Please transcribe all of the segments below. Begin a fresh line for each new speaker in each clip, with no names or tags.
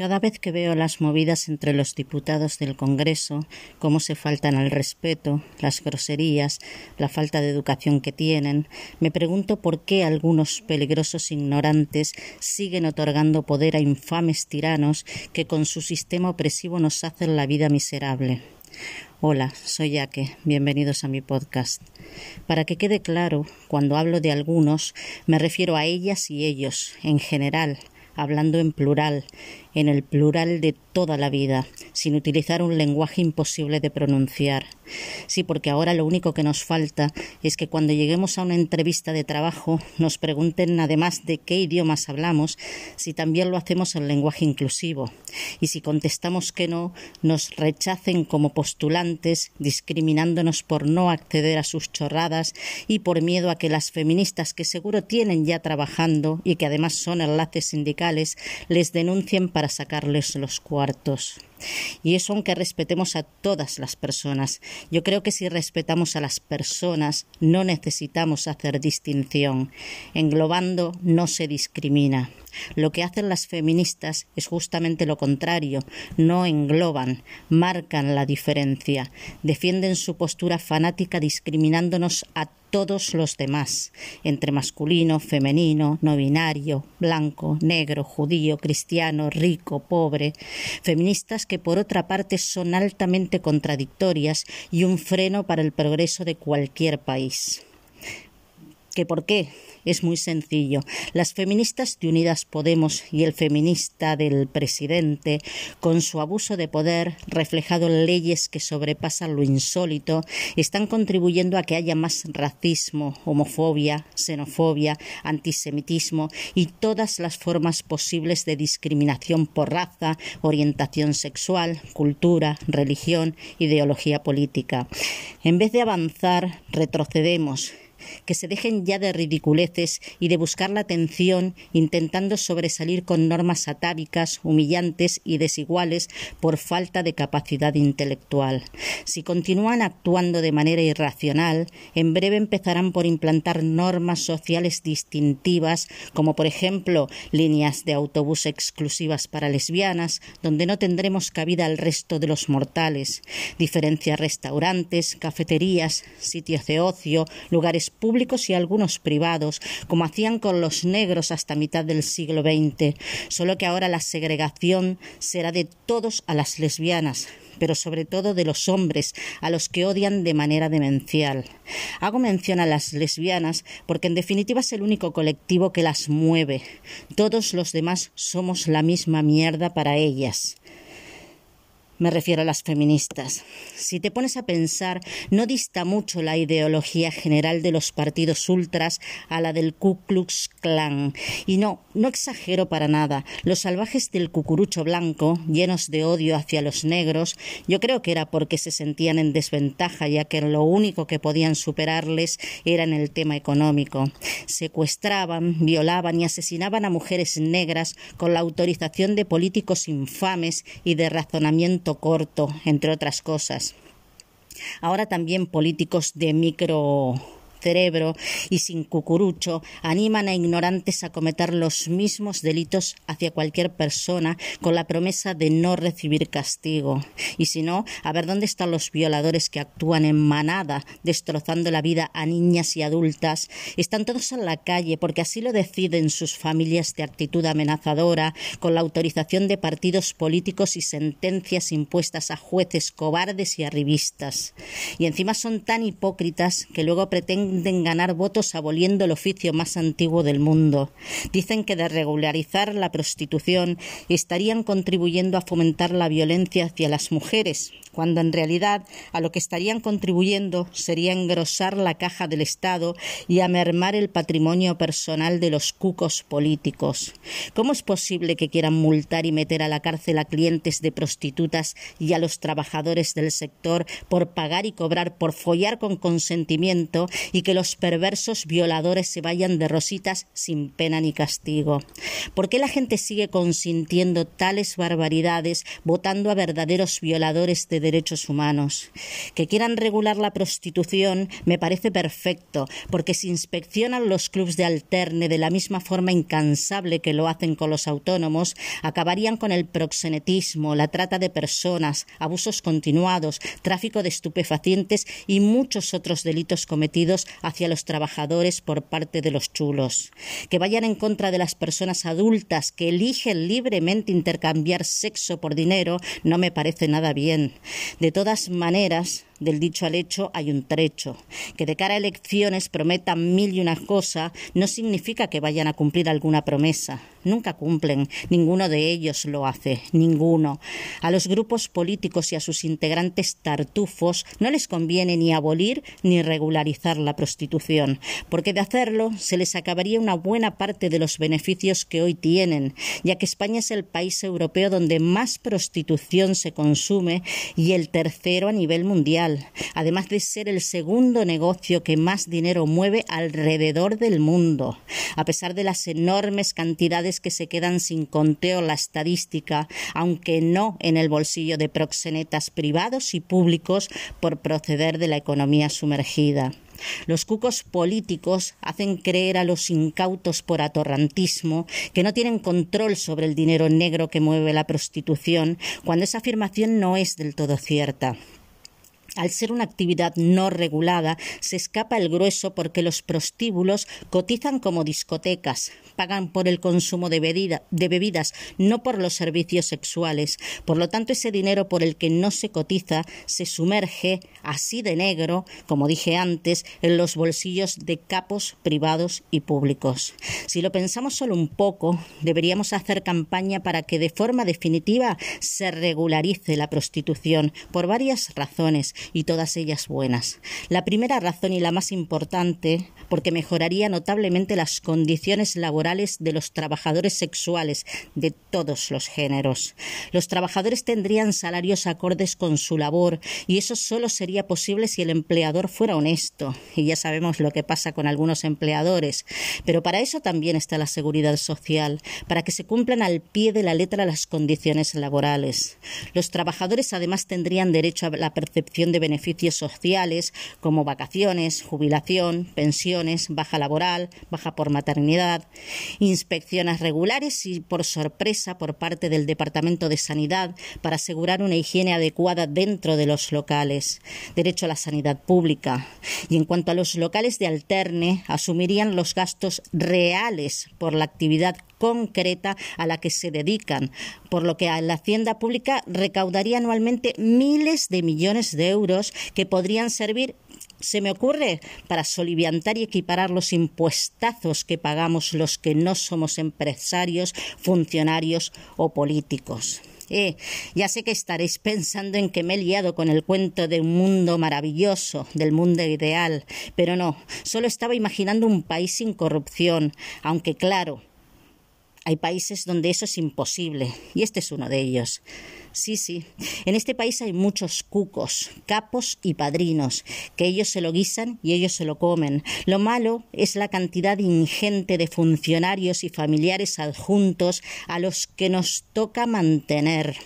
Cada vez que veo las movidas entre los diputados del Congreso, cómo se faltan al respeto, las groserías, la falta de educación que tienen, me pregunto por qué algunos peligrosos ignorantes siguen otorgando poder a infames tiranos que con su sistema opresivo nos hacen la vida miserable. Hola, soy Yaque, bienvenidos a mi podcast. Para que quede claro, cuando hablo de algunos, me refiero a ellas y ellos, en general, hablando en plural, en el plural de toda la vida, sin utilizar un lenguaje imposible de pronunciar. Sí, porque ahora lo único que nos falta es que cuando lleguemos a una entrevista de trabajo nos pregunten, además de qué idiomas hablamos, si también lo hacemos en lenguaje inclusivo. Y si contestamos que no, nos rechacen como postulantes, discriminándonos por no acceder a sus chorradas y por miedo a que las feministas que seguro tienen ya trabajando y que además son enlaces sindicales les denuncien para sacarles los cuartos. Y eso aunque respetemos a todas las personas. Yo creo que si respetamos a las personas no necesitamos hacer distinción. Englobando no se discrimina. Lo que hacen las feministas es justamente lo contrario. No engloban, marcan la diferencia, defienden su postura fanática discriminándonos a todos los demás, entre masculino, femenino, no binario, blanco, negro, judío, cristiano, rico, pobre, feministas que por otra parte son altamente contradictorias y un freno para el progreso de cualquier país. ¿Que por qué? es muy sencillo. Las feministas de Unidas Podemos y el feminista del presidente, con su abuso de poder reflejado en leyes que sobrepasan lo insólito, están contribuyendo a que haya más racismo, homofobia, xenofobia, antisemitismo y todas las formas posibles de discriminación por raza, orientación sexual, cultura, religión, ideología política. En vez de avanzar, retrocedemos que se dejen ya de ridiculeces y de buscar la atención intentando sobresalir con normas atávicas, humillantes y desiguales por falta de capacidad intelectual. Si continúan actuando de manera irracional, en breve empezarán por implantar normas sociales distintivas, como por ejemplo líneas de autobús exclusivas para lesbianas, donde no tendremos cabida al resto de los mortales, diferencias restaurantes, cafeterías, sitios de ocio, lugares públicos y algunos privados, como hacían con los negros hasta mitad del siglo XX, solo que ahora la segregación será de todos a las lesbianas, pero sobre todo de los hombres, a los que odian de manera demencial. Hago mención a las lesbianas porque en definitiva es el único colectivo que las mueve. Todos los demás somos la misma mierda para ellas. Me refiero a las feministas. Si te pones a pensar, no dista mucho la ideología general de los partidos ultras a la del Ku Klux Klan. Y no, no exagero para nada. Los salvajes del cucurucho blanco, llenos de odio hacia los negros, yo creo que era porque se sentían en desventaja, ya que lo único que podían superarles era en el tema económico. Secuestraban, violaban y asesinaban a mujeres negras con la autorización de políticos infames y de razonamiento corto, entre otras cosas. Ahora también políticos de micro cerebro y sin cucurucho animan a ignorantes a cometer los mismos delitos hacia cualquier persona con la promesa de no recibir castigo. Y si no, a ver dónde están los violadores que actúan en manada, destrozando la vida a niñas y adultas. Están todos en la calle porque así lo deciden sus familias de actitud amenazadora, con la autorización de partidos políticos y sentencias impuestas a jueces cobardes y arribistas. Y encima son tan hipócritas que luego pretenden pretenden ganar votos aboliendo el oficio más antiguo del mundo. Dicen que de regularizar la prostitución estarían contribuyendo a fomentar la violencia hacia las mujeres, cuando en realidad a lo que estarían contribuyendo sería engrosar la caja del Estado y a mermar el patrimonio personal de los cucos políticos. ¿Cómo es posible que quieran multar y meter a la cárcel a clientes de prostitutas y a los trabajadores del sector por pagar y cobrar por follar con consentimiento y y que los perversos violadores se vayan de rositas sin pena ni castigo. ¿Por qué la gente sigue consintiendo tales barbaridades, votando a verdaderos violadores de derechos humanos? Que quieran regular la prostitución me parece perfecto, porque si inspeccionan los clubes de alterne de la misma forma incansable que lo hacen con los autónomos, acabarían con el proxenetismo, la trata de personas, abusos continuados, tráfico de estupefacientes y muchos otros delitos cometidos hacia los trabajadores por parte de los chulos. Que vayan en contra de las personas adultas que eligen libremente intercambiar sexo por dinero no me parece nada bien. De todas maneras, del dicho al hecho hay un trecho. Que de cara a elecciones prometan mil y una cosas no significa que vayan a cumplir alguna promesa. Nunca cumplen, ninguno de ellos lo hace, ninguno. A los grupos políticos y a sus integrantes tartufos no les conviene ni abolir ni regularizar la prostitución, porque de hacerlo se les acabaría una buena parte de los beneficios que hoy tienen, ya que España es el país europeo donde más prostitución se consume y el tercero a nivel mundial, además de ser el segundo negocio que más dinero mueve alrededor del mundo. A pesar de las enormes cantidades que se quedan sin conteo la estadística, aunque no en el bolsillo de proxenetas privados y públicos por proceder de la economía sumergida. Los cucos políticos hacen creer a los incautos por atorrantismo que no tienen control sobre el dinero negro que mueve la prostitución, cuando esa afirmación no es del todo cierta. Al ser una actividad no regulada, se escapa el grueso porque los prostíbulos cotizan como discotecas, pagan por el consumo de, bebidas, no por los servicios sexuales. Por lo tanto, ese dinero por el que no se cotiza se sumerge, así de negro, como dije antes, en los bolsillos de capos privados y públicos. Si lo pensamos solo un poco, deberíamos hacer campaña para que de forma definitiva se regularice la prostitución por varias razones y todas ellas buenas. La primera razón y la más importante, porque mejoraría notablemente las condiciones laborales de los trabajadores sexuales de todos los géneros. Los trabajadores tendrían salarios acordes con su labor y eso solo sería posible si el empleador fuera honesto. Y ya sabemos lo que pasa con algunos empleadores. Pero para eso también está la seguridad social, para que se cumplan al pie de la letra las condiciones laborales. Los trabajadores además tendrían derecho a la percepción de beneficios sociales como vacaciones, jubilación, pensiones, baja laboral, baja por maternidad, inspecciones regulares y por sorpresa por parte del Departamento de Sanidad para asegurar una higiene adecuada dentro de los locales, derecho a la sanidad pública. Y en cuanto a los locales de alterne, asumirían los gastos reales por la actividad concreta a la que se dedican, por lo que a la hacienda pública recaudaría anualmente miles de millones de euros que podrían servir se me ocurre para soliviantar y equiparar los impuestazos que pagamos los que no somos empresarios, funcionarios o políticos. Eh, ya sé que estaréis pensando en que me he liado con el cuento de un mundo maravilloso, del mundo ideal, pero no, solo estaba imaginando un país sin corrupción, aunque claro, hay países donde eso es imposible y este es uno de ellos. Sí, sí. En este país hay muchos cucos, capos y padrinos, que ellos se lo guisan y ellos se lo comen. Lo malo es la cantidad ingente de funcionarios y familiares adjuntos a los que nos toca mantener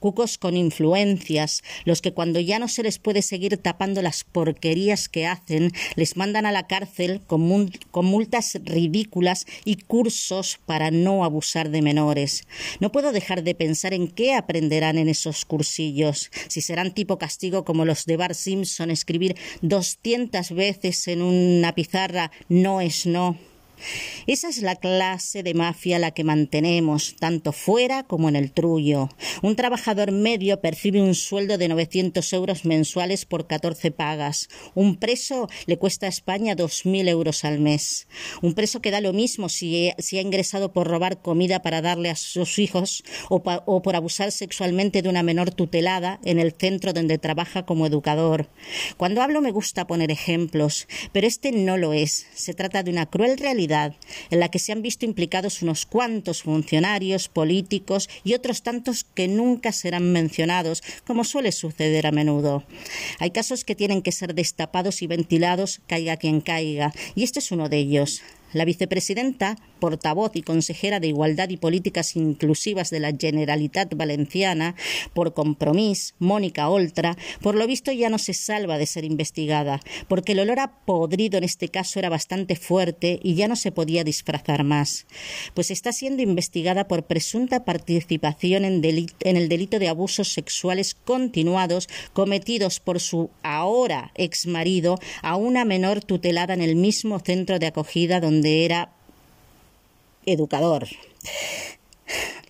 cucos con influencias, los que cuando ya no se les puede seguir tapando las porquerías que hacen, les mandan a la cárcel con, multas ridículas y cursos para no abusar de menores. No puedo dejar de pensar en qué aprenderán en esos cursillos, si serán tipo castigo como los de Bar Simpson, escribir doscientas veces en una pizarra no es no esa es la clase de mafia la que mantenemos, tanto fuera como en el trullo. Un trabajador medio percibe un sueldo de 900 euros mensuales por 14 pagas. Un preso le cuesta a España 2.000 euros al mes. Un preso que da lo mismo si, ha ingresado por robar comida para darle a sus hijos o por abusar sexualmente de una menor tutelada en el centro donde trabaja como educador. Cuando hablo me gusta poner ejemplos, pero este no lo es. Se trata de una cruel realidad en la que se han visto implicados unos cuantos funcionarios, políticos y otros tantos que nunca serán mencionados, como suele suceder a menudo. Hay casos que tienen que ser destapados y ventilados, caiga quien caiga, y este es uno de ellos. La vicepresidenta, portavoz y consejera de Igualdad y Políticas Inclusivas de la Generalitat Valenciana, por compromiso, Mónica Oltra, por lo visto ya no se salva de ser investigada, porque el olor a podrido en este caso era bastante fuerte y ya no se podía disfrazar más, pues está siendo investigada por presunta participación en, en el delito de abusos sexuales continuados cometidos por su ahora exmarido a una menor tutelada en el mismo centro de acogida donde era educador.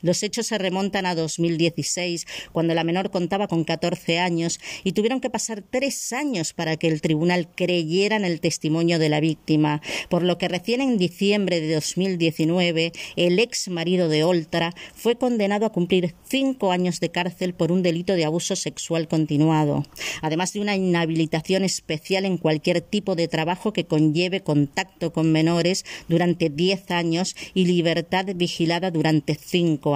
Los hechos se remontan a 2016, cuando la menor contaba con 14 años y tuvieron que pasar tres años para que el tribunal creyera en el testimonio de la víctima, por lo que recién en diciembre de 2019 el ex marido de Oltra fue condenado a cumplir cinco años de cárcel por un delito de abuso sexual continuado, además de una inhabilitación especial en cualquier tipo de trabajo que conlleve contacto con menores durante diez años y libertad vigilada durante cinco años,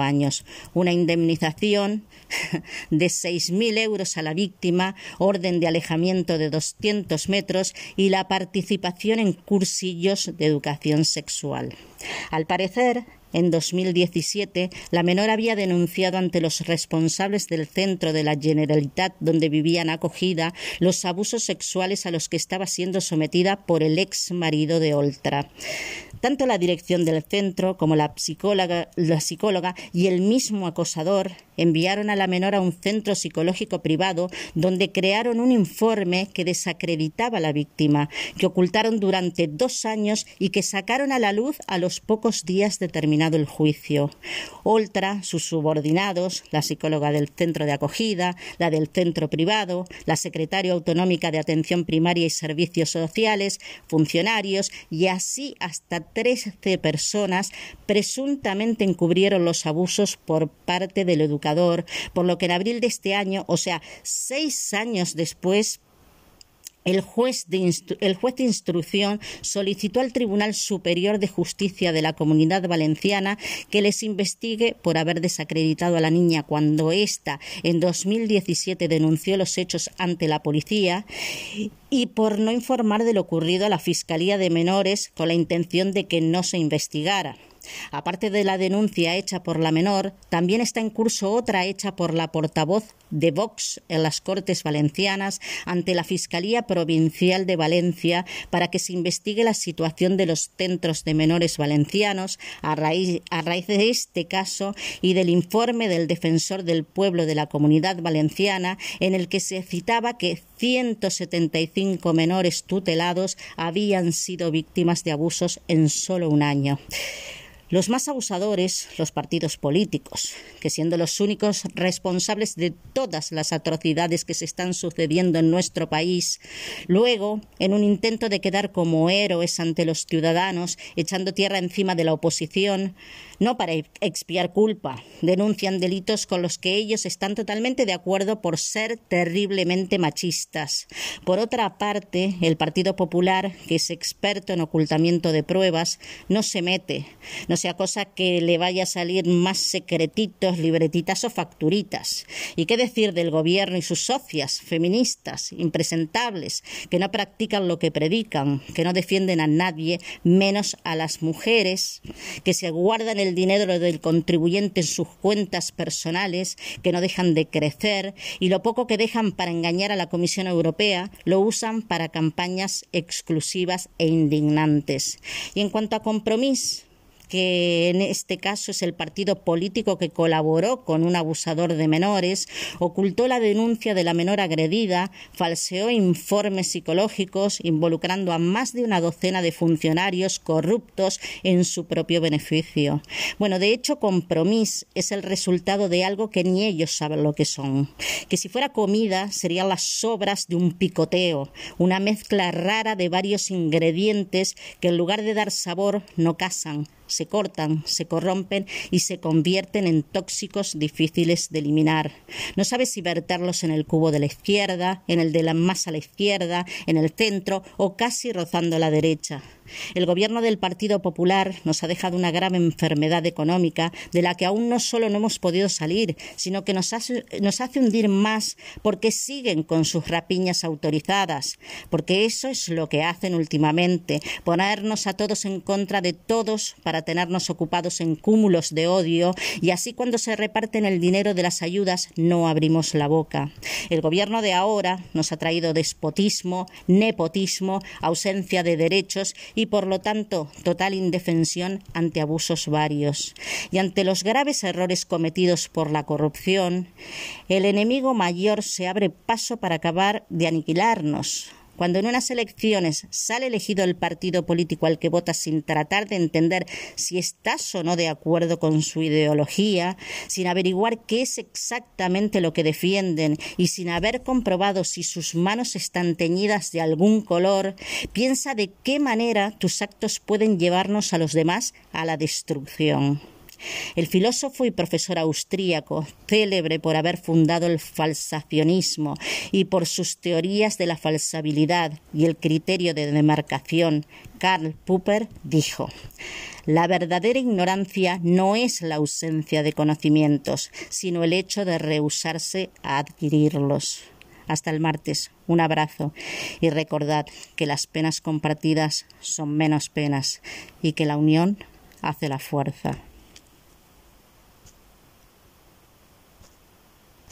una indemnización de 6.000 euros a la víctima, orden de alejamiento de 200 metros y la participación en cursillos de educación sexual. Al parecer, en 2017, la menor había denunciado ante los responsables del centro de la Generalitat donde vivían acogida los abusos sexuales a los que estaba siendo sometida por el ex marido de Oltra. Tanto la dirección del centro como la psicóloga, y el mismo acosador enviaron a la menor a un centro psicológico privado donde crearon un informe que desacreditaba a la víctima, que ocultaron durante dos años y que sacaron a la luz a los pocos días de terminado el juicio. Oltra, sus subordinados, la psicóloga del centro de acogida, la del centro privado, la secretaria autonómica de atención primaria y servicios sociales, funcionarios y así hasta 13 personas presuntamente encubrieron los abusos por parte del educador, por lo que en abril de este año, o sea, seis años después, el juez, de el juez, de instrucción solicitó al Tribunal Superior de Justicia de la Comunidad Valenciana que les investigue por haber desacreditado a la niña cuando ésta en 2017 denunció los hechos ante la policía y por no informar de lo ocurrido a la Fiscalía de Menores con la intención de que no se investigara. Aparte de la denuncia hecha por la menor, también está en curso otra hecha por la portavoz de Vox en las Cortes Valencianas ante la Fiscalía Provincial de Valencia para que se investigue la situación de los centros de menores valencianos a raíz, de este caso y del informe del defensor del pueblo de la Comunidad Valenciana en el que se citaba que 175 menores tutelados habían sido víctimas de abusos en solo un año. Los más abusadores, los partidos políticos, que siendo los únicos responsables de todas las atrocidades que se están sucediendo en nuestro país, luego, en un intento de quedar como héroes ante los ciudadanos, echando tierra encima de la oposición, no para expiar culpa, denuncian delitos con los que ellos están totalmente de acuerdo por ser terriblemente machistas. Por otra parte, el Partido Popular, que es experto en ocultamiento de pruebas, no se mete, no sea cosa que le vaya a salir más secretitos, libretitas o facturitas. ¿Y qué decir del gobierno y sus socias, feministas, impresentables, que no practican lo que predican, que no defienden a nadie, menos a las mujeres, que se guardan el dinero del contribuyente en sus cuentas personales, que no dejan de crecer, y lo poco que dejan para engañar a la Comisión Europea lo usan para campañas exclusivas e indignantes. Y en cuanto a compromiso, que en este caso es el partido político que colaboró con un abusador de menores, ocultó la denuncia de la menor agredida, falseó informes psicológicos involucrando a más de una docena de funcionarios corruptos en su propio beneficio. Bueno, de hecho, compromiso es el resultado de algo que ni ellos saben lo que son. Que si fuera comida serían las sobras de un picoteo, una mezcla rara de varios ingredientes que en lugar de dar sabor no casan, se cortan, se corrompen y se convierten en tóxicos difíciles de eliminar. No sabes si verterlos en el cubo de la izquierda, en el de la más a la izquierda, en el centro o casi rozando la derecha. El gobierno del Partido Popular nos ha dejado una grave enfermedad económica de la que aún no solo no hemos podido salir, sino que nos hace, nos hace hundir más porque siguen con sus rapiñas autorizadas, porque eso es lo que hacen últimamente, ponernos a todos en contra de todos para tenernos ocupados en cúmulos de odio y así cuando se reparten el dinero de las ayudas no abrimos la boca. El gobierno de ahora nos ha traído despotismo, nepotismo, ausencia de derechos y por lo tanto total indefensión ante abusos varios. Y ante los graves errores cometidos por la corrupción, el enemigo mayor se abre paso para acabar de aniquilarnos cuando en unas elecciones sale elegido el partido político al que votas sin tratar de entender si estás o no de acuerdo con su ideología, sin averiguar qué es exactamente lo que defienden y sin haber comprobado si sus manos están teñidas de algún color, piensa de qué manera tus actos pueden llevarnos a los demás a la destrucción. El filósofo y profesor austríaco, célebre por haber fundado el falsacionismo y por sus teorías de la falsabilidad y el criterio de demarcación, Karl Popper dijo la verdadera ignorancia no es la ausencia de conocimientos, sino el hecho de rehusarse a adquirirlos. Hasta el martes, un abrazo y recordad que las penas compartidas son menos penas y que la unión hace la fuerza.